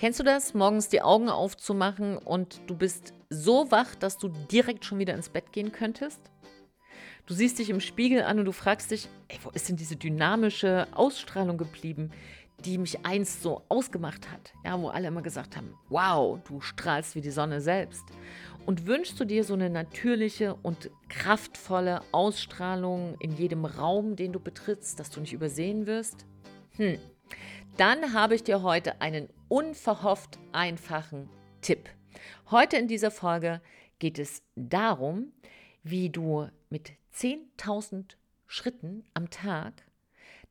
Kennst du das, morgens die Augen aufzumachen und du bist so wach, dass du direkt schon wieder ins Bett gehen könntest? Du siehst dich im Spiegel an und du fragst dich, ey, wo ist denn diese dynamische Ausstrahlung geblieben, die mich einst so ausgemacht hat? Ja, wo alle immer gesagt haben, wow, du strahlst wie die Sonne selbst. Und wünschst du dir so eine natürliche und kraftvolle Ausstrahlung in jedem Raum, den du betrittst, dass du nicht übersehen wirst? Hm, dann habe ich dir heute einen unverhofft einfachen Tipp. Heute in dieser Folge geht es darum, wie du mit 10.000 Schritten am Tag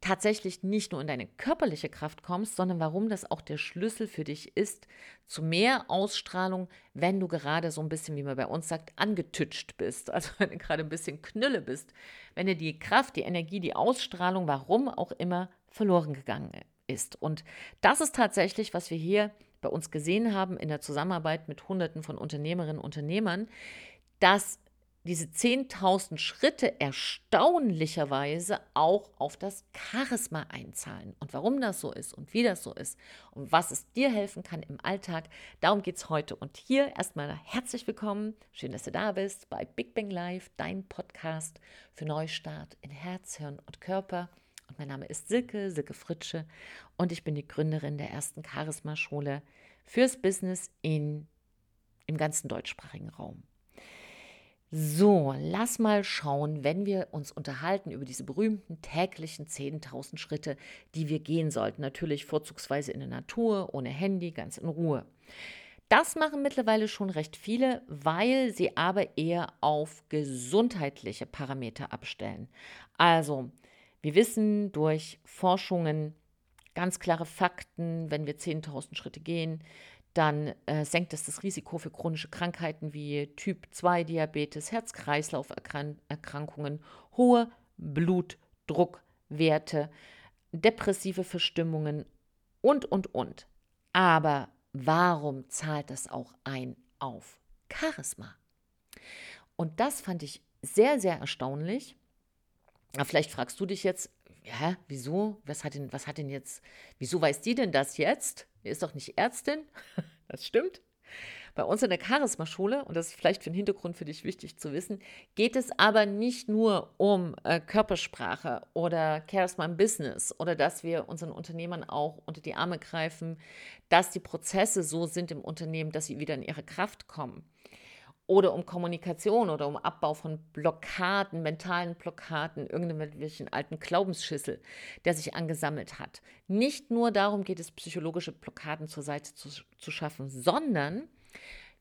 tatsächlich nicht nur in deine körperliche Kraft kommst, sondern warum das auch der Schlüssel für dich ist zu mehr Ausstrahlung, wenn du gerade so ein bisschen, wie man bei uns sagt, angetütscht bist, also wenn du gerade ein bisschen Knülle bist, wenn dir die Kraft, die Energie, die Ausstrahlung, warum auch immer, verloren gegangen ist. Und das ist tatsächlich, was wir hier bei uns gesehen haben in der Zusammenarbeit mit Hunderten von Unternehmerinnen und Unternehmern, dass diese 10.000 Schritte erstaunlicherweise auch auf das Charisma einzahlen. Und warum das so ist und wie das so ist und was es dir helfen kann im Alltag, darum geht es heute. Und hier erstmal herzlich willkommen. Schön, dass du da bist bei Big Bang Live, dein Podcast für Neustart in Herz, Hirn und Körper. Und mein Name ist Silke, Silke Fritsche und ich bin die Gründerin der ersten Charisma-Schule fürs Business in, im ganzen deutschsprachigen Raum. So, lass mal schauen, wenn wir uns unterhalten über diese berühmten täglichen 10.000 Schritte, die wir gehen sollten. Natürlich vorzugsweise in der Natur, ohne Handy, ganz in Ruhe. Das machen mittlerweile schon recht viele, weil sie aber eher auf gesundheitliche Parameter abstellen. Also, wir wissen durch Forschungen ganz klare Fakten, wenn wir 10.000 Schritte gehen, dann äh, senkt es das Risiko für chronische Krankheiten wie Typ 2 Diabetes, Herz-Kreislauf-Erkrankungen, hohe Blutdruckwerte, depressive Verstimmungen und, und, und. Aber warum zahlt das auch ein auf Charisma? Und das fand ich sehr, sehr erstaunlich. Vielleicht fragst du dich jetzt, ja, wieso? Was hat denn, was hat denn jetzt, wieso weiß die denn das jetzt? Die ist doch nicht Ärztin. Das stimmt. Bei uns in der Charisma-Schule, und das ist vielleicht für den Hintergrund für dich wichtig zu wissen, geht es aber nicht nur um äh, Körpersprache oder Charisma im Business oder dass wir unseren Unternehmern auch unter die Arme greifen, dass die Prozesse so sind im Unternehmen, dass sie wieder in ihre Kraft kommen oder um Kommunikation oder um Abbau von Blockaden, mentalen Blockaden, irgendwelchen alten Glaubensschüssel, der sich angesammelt hat. Nicht nur darum geht es, psychologische Blockaden zur Seite zu, zu schaffen, sondern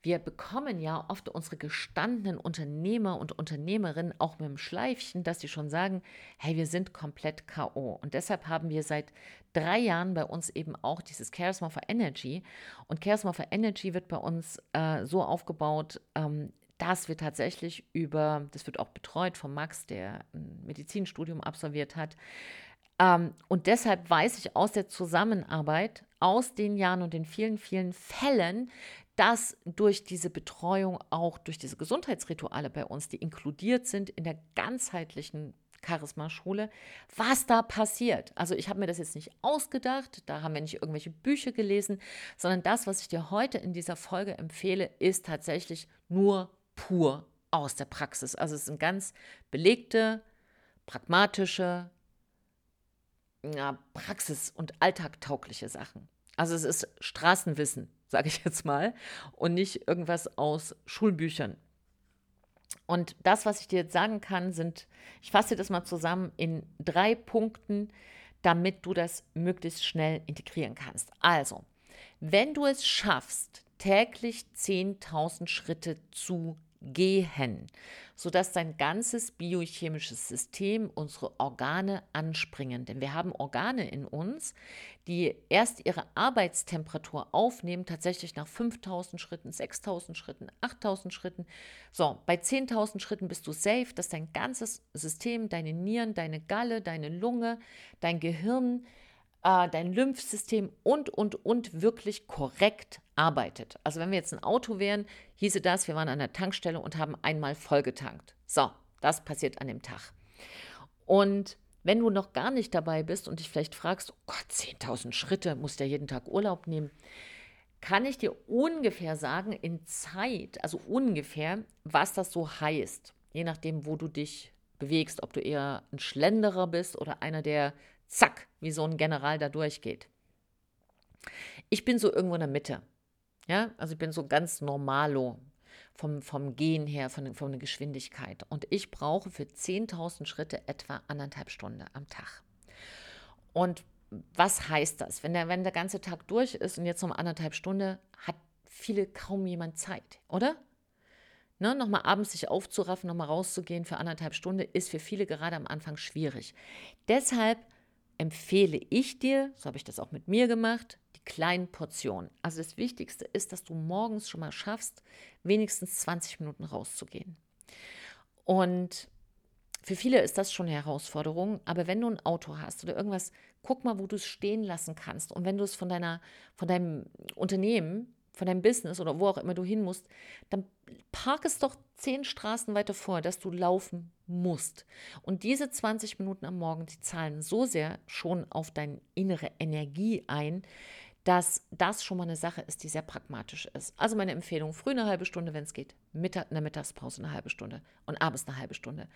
wir bekommen ja oft unsere gestandenen Unternehmer und Unternehmerinnen auch mit dem Schleifchen, dass sie schon sagen, hey, wir sind komplett KO. Und deshalb haben wir seit drei Jahren bei uns eben auch dieses Charisma for Energy. Und Charisma for Energy wird bei uns äh, so aufgebaut, ähm, dass wir tatsächlich über, das wird auch betreut von Max, der ein Medizinstudium absolviert hat, ähm, und deshalb weiß ich aus der Zusammenarbeit, aus den Jahren und den vielen, vielen Fällen, dass durch diese Betreuung auch durch diese Gesundheitsrituale bei uns, die inkludiert sind in der ganzheitlichen Charisma-Schule, was da passiert. Also ich habe mir das jetzt nicht ausgedacht, da haben wir nicht irgendwelche Bücher gelesen, sondern das, was ich dir heute in dieser Folge empfehle, ist tatsächlich nur pur aus der Praxis. Also es sind ganz belegte, pragmatische, ja, praxis- und alltagtaugliche Sachen. Also es ist Straßenwissen, sage ich jetzt mal, und nicht irgendwas aus Schulbüchern. Und das, was ich dir jetzt sagen kann, sind, ich fasse das mal zusammen in drei Punkten, damit du das möglichst schnell integrieren kannst. Also, wenn du es schaffst, täglich 10.000 Schritte zu gehen, sodass dein ganzes biochemisches System, unsere Organe anspringen. Denn wir haben Organe in uns, die erst ihre Arbeitstemperatur aufnehmen, tatsächlich nach 5000 Schritten, 6000 Schritten, 8000 Schritten. So, bei 10.000 Schritten bist du safe, dass dein ganzes System, deine Nieren, deine Galle, deine Lunge, dein Gehirn, äh, dein Lymphsystem und, und, und wirklich korrekt arbeitet. Also wenn wir jetzt ein Auto wären, hieße das, wir waren an der Tankstelle und haben einmal vollgetankt. So, das passiert an dem Tag. Und wenn du noch gar nicht dabei bist und dich vielleicht fragst, oh Gott, 10.000 Schritte, muss der jeden Tag Urlaub nehmen, kann ich dir ungefähr sagen, in Zeit, also ungefähr, was das so heißt. Je nachdem, wo du dich bewegst, ob du eher ein Schlenderer bist oder einer, der zack, wie so ein General da durchgeht. Ich bin so irgendwo in der Mitte. Ja, also ich bin so ganz normalo vom, vom Gehen her, von, von der Geschwindigkeit. Und ich brauche für 10.000 Schritte etwa anderthalb Stunden am Tag. Und was heißt das? Wenn der, wenn der ganze Tag durch ist und jetzt noch anderthalb Stunden, hat viele kaum jemand Zeit, oder? Ne, nochmal abends sich aufzuraffen, nochmal rauszugehen für anderthalb Stunden, ist für viele gerade am Anfang schwierig. Deshalb empfehle ich dir, so habe ich das auch mit mir gemacht, die kleinen Portionen. Also das Wichtigste ist, dass du morgens schon mal schaffst, wenigstens 20 Minuten rauszugehen. Und für viele ist das schon eine Herausforderung, aber wenn du ein Auto hast oder irgendwas, guck mal, wo du es stehen lassen kannst. Und wenn du es von deiner, von deinem Unternehmen, von deinem Business oder wo auch immer du hin musst, dann park es doch zehn Straßen weiter vor, dass du laufen musst. Und diese 20 Minuten am Morgen, die zahlen so sehr schon auf deine innere Energie ein, dass das schon mal eine Sache ist, die sehr pragmatisch ist. Also meine Empfehlung, früh eine halbe Stunde, wenn es geht, Mittag, in der Mittagspause eine halbe Stunde und abends eine halbe Stunde.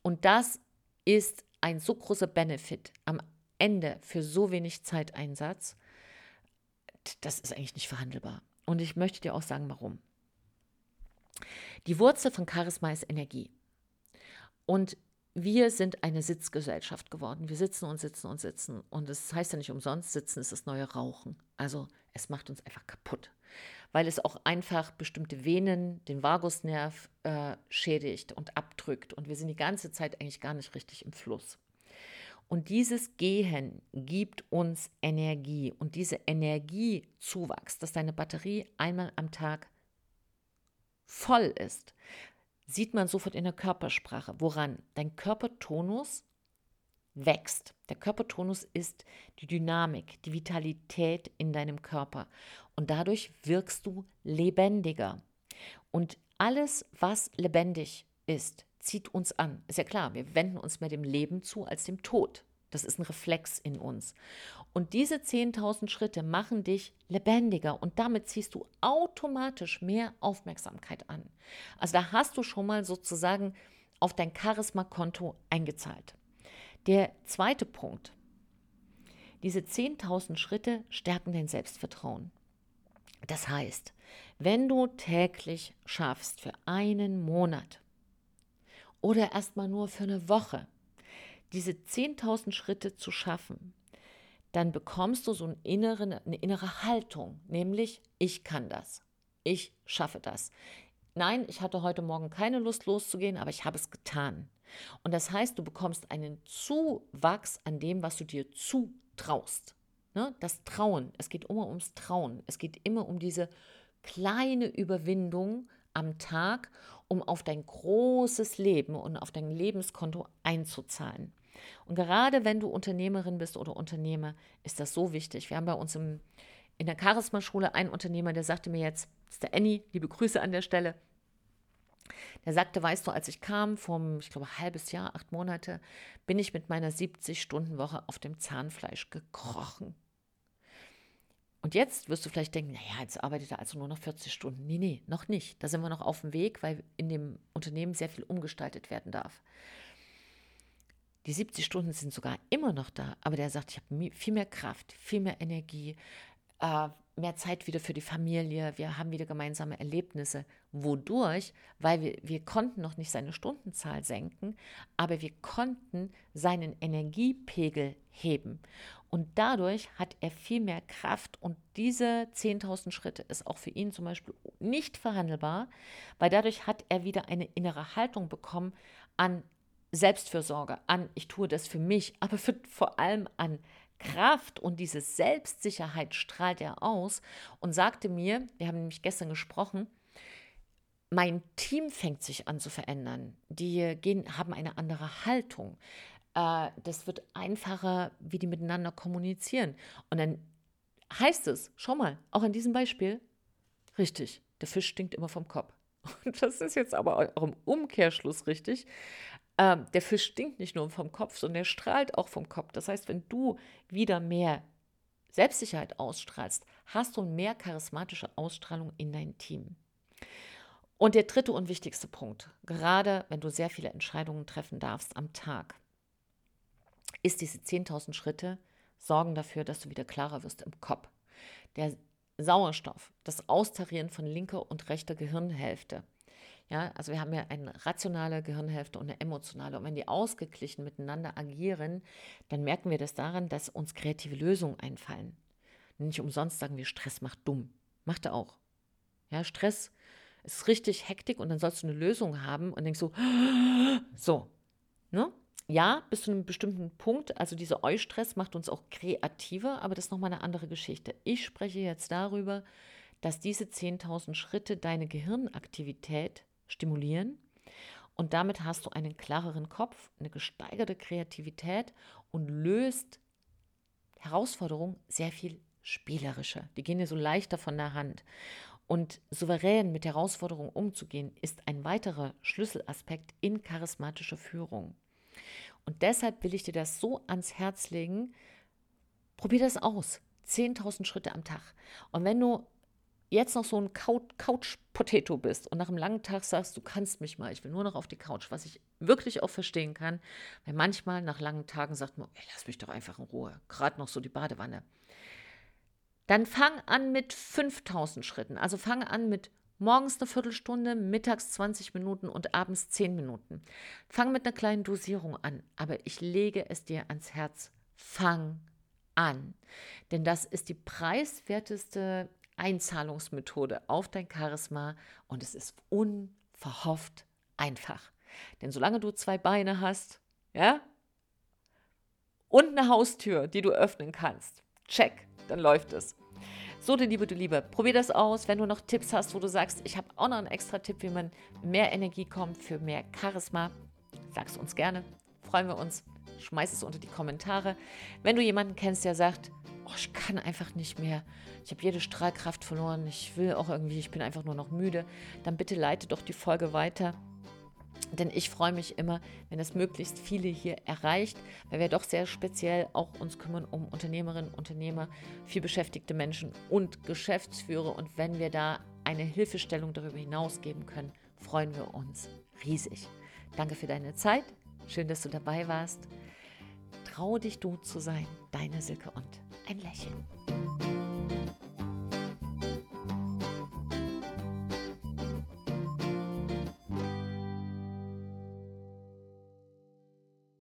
Und das ist ein so großer Benefit am Ende für so wenig Zeiteinsatz. Das ist eigentlich nicht verhandelbar. Und ich möchte dir auch sagen, warum. Die Wurzel von Charisma ist Energie. Und wir sind eine Sitzgesellschaft geworden. Wir sitzen und sitzen und sitzen. Und es das heißt ja nicht umsonst, sitzen ist das neue Rauchen. Also es macht uns einfach kaputt, weil es auch einfach bestimmte Venen, den Vagusnerv äh, schädigt und abdrückt. Und wir sind die ganze Zeit eigentlich gar nicht richtig im Fluss. Und dieses Gehen gibt uns Energie. Und diese Energiezuwachs, dass deine Batterie einmal am Tag voll ist, sieht man sofort in der Körpersprache. Woran? Dein Körpertonus wächst. Der Körpertonus ist die Dynamik, die Vitalität in deinem Körper. Und dadurch wirkst du lebendiger. Und alles, was lebendig ist, zieht uns an. Ist ja klar, wir wenden uns mehr dem Leben zu als dem Tod. Das ist ein Reflex in uns. Und diese 10.000 Schritte machen dich lebendiger und damit ziehst du automatisch mehr Aufmerksamkeit an. Also da hast du schon mal sozusagen auf dein Charisma-Konto eingezahlt. Der zweite Punkt. Diese 10.000 Schritte stärken dein Selbstvertrauen. Das heißt, wenn du täglich schaffst für einen Monat oder erstmal nur für eine Woche, diese 10.000 Schritte zu schaffen, dann bekommst du so eine innere, eine innere Haltung, nämlich ich kann das, ich schaffe das. Nein, ich hatte heute Morgen keine Lust loszugehen, aber ich habe es getan. Und das heißt, du bekommst einen Zuwachs an dem, was du dir zutraust. Ne? Das Trauen, es geht immer ums Trauen. Es geht immer um diese kleine Überwindung am Tag, um auf dein großes Leben und auf dein Lebenskonto einzuzahlen. Und gerade wenn du Unternehmerin bist oder Unternehmer, ist das so wichtig. Wir haben bei uns im, in der Charisma-Schule einen Unternehmer, der sagte mir jetzt, das ist der Annie, liebe Grüße an der Stelle. Der sagte, weißt du, als ich kam, vom, ich glaube, halbes Jahr, acht Monate, bin ich mit meiner 70-Stunden-Woche auf dem Zahnfleisch gekrochen. Und jetzt wirst du vielleicht denken, naja, jetzt arbeitet er also nur noch 40 Stunden. Nee, nee, noch nicht. Da sind wir noch auf dem Weg, weil in dem Unternehmen sehr viel umgestaltet werden darf. Die 70 Stunden sind sogar immer noch da, aber der sagt, ich habe viel mehr Kraft, viel mehr Energie, äh, mehr Zeit wieder für die Familie, wir haben wieder gemeinsame Erlebnisse. Wodurch? Weil wir, wir konnten noch nicht seine Stundenzahl senken, aber wir konnten seinen Energiepegel heben. Und dadurch hat er viel mehr Kraft und diese 10.000 Schritte ist auch für ihn zum Beispiel nicht verhandelbar, weil dadurch hat er wieder eine innere Haltung bekommen an Selbstfürsorge, an, ich tue das für mich, aber für, vor allem an Kraft und diese Selbstsicherheit strahlt er aus und sagte mir, wir haben nämlich gestern gesprochen, mein Team fängt sich an zu verändern. Die gehen, haben eine andere Haltung. Äh, das wird einfacher, wie die miteinander kommunizieren. Und dann heißt es, schau mal, auch in diesem Beispiel, richtig, der Fisch stinkt immer vom Kopf. Und das ist jetzt aber auch im Umkehrschluss richtig. Ähm, der Fisch stinkt nicht nur vom Kopf, sondern er strahlt auch vom Kopf. Das heißt, wenn du wieder mehr Selbstsicherheit ausstrahlst, hast du mehr charismatische Ausstrahlung in dein Team. Und der dritte und wichtigste Punkt, gerade wenn du sehr viele Entscheidungen treffen darfst am Tag, ist diese 10.000 Schritte sorgen dafür, dass du wieder klarer wirst im Kopf. Der Sauerstoff, das Austarieren von linker und rechter Gehirnhälfte. Ja, also wir haben ja eine rationale Gehirnhälfte und eine emotionale. Und wenn die ausgeglichen miteinander agieren, dann merken wir das daran, dass uns kreative Lösungen einfallen. Nicht umsonst sagen wir, Stress macht dumm. Macht er auch. Ja, Stress ist richtig Hektik und dann sollst du eine Lösung haben und denkst so, so. Ne? Ja, bis zu einem bestimmten Punkt, also dieser Eustress macht uns auch kreativer, aber das ist nochmal eine andere Geschichte. Ich spreche jetzt darüber, dass diese 10.000 Schritte deine Gehirnaktivität stimulieren und damit hast du einen klareren Kopf, eine gesteigerte Kreativität und löst Herausforderungen sehr viel spielerischer. Die gehen dir so leichter von der Hand. Und souverän mit Herausforderungen umzugehen, ist ein weiterer Schlüsselaspekt in charismatischer Führung. Und deshalb will ich dir das so ans Herz legen. Probier das aus. 10.000 Schritte am Tag. Und wenn du jetzt noch so ein Couch-Potato bist und nach einem langen Tag sagst, du kannst mich mal, ich will nur noch auf die Couch, was ich wirklich auch verstehen kann, weil manchmal nach langen Tagen sagt man, ey, lass mich doch einfach in Ruhe, gerade noch so die Badewanne. Dann fang an mit 5000 Schritten. Also fang an mit morgens eine Viertelstunde, mittags 20 Minuten und abends 10 Minuten. Fang mit einer kleinen Dosierung an, aber ich lege es dir ans Herz. Fang an. Denn das ist die preiswerteste Einzahlungsmethode auf dein Charisma und es ist unverhofft einfach. Denn solange du zwei Beine hast, ja, und eine Haustür, die du öffnen kannst, check, dann läuft es. So, du Liebe, du Liebe, probier das aus. Wenn du noch Tipps hast, wo du sagst, ich habe auch noch einen extra Tipp, wie man mehr Energie kommt, für mehr Charisma, sag's uns gerne. Freuen wir uns. Schmeiß es unter die Kommentare. Wenn du jemanden kennst, der sagt, oh, ich kann einfach nicht mehr, ich habe jede Strahlkraft verloren, ich will auch irgendwie, ich bin einfach nur noch müde, dann bitte leite doch die Folge weiter denn ich freue mich immer, wenn es möglichst viele hier erreicht, weil wir doch sehr speziell auch uns kümmern um Unternehmerinnen, Unternehmer, viel beschäftigte Menschen und Geschäftsführer. Und wenn wir da eine Hilfestellung darüber hinaus geben können, freuen wir uns riesig. Danke für deine Zeit. Schön, dass du dabei warst. Trau dich du zu sein. Deine Silke und ein Lächeln.